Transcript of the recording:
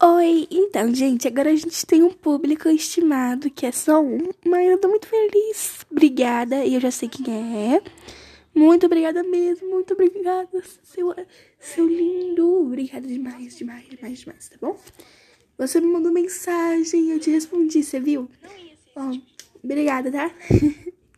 Oi, então, gente, agora a gente tem um público estimado que é só um, mas eu tô muito feliz. Obrigada, e eu já sei quem é. Muito obrigada mesmo, muito obrigada, seu, seu lindo. Obrigada demais, demais, demais, demais, tá bom? Você me mandou mensagem, eu te respondi, você viu? Bom, obrigada, tá?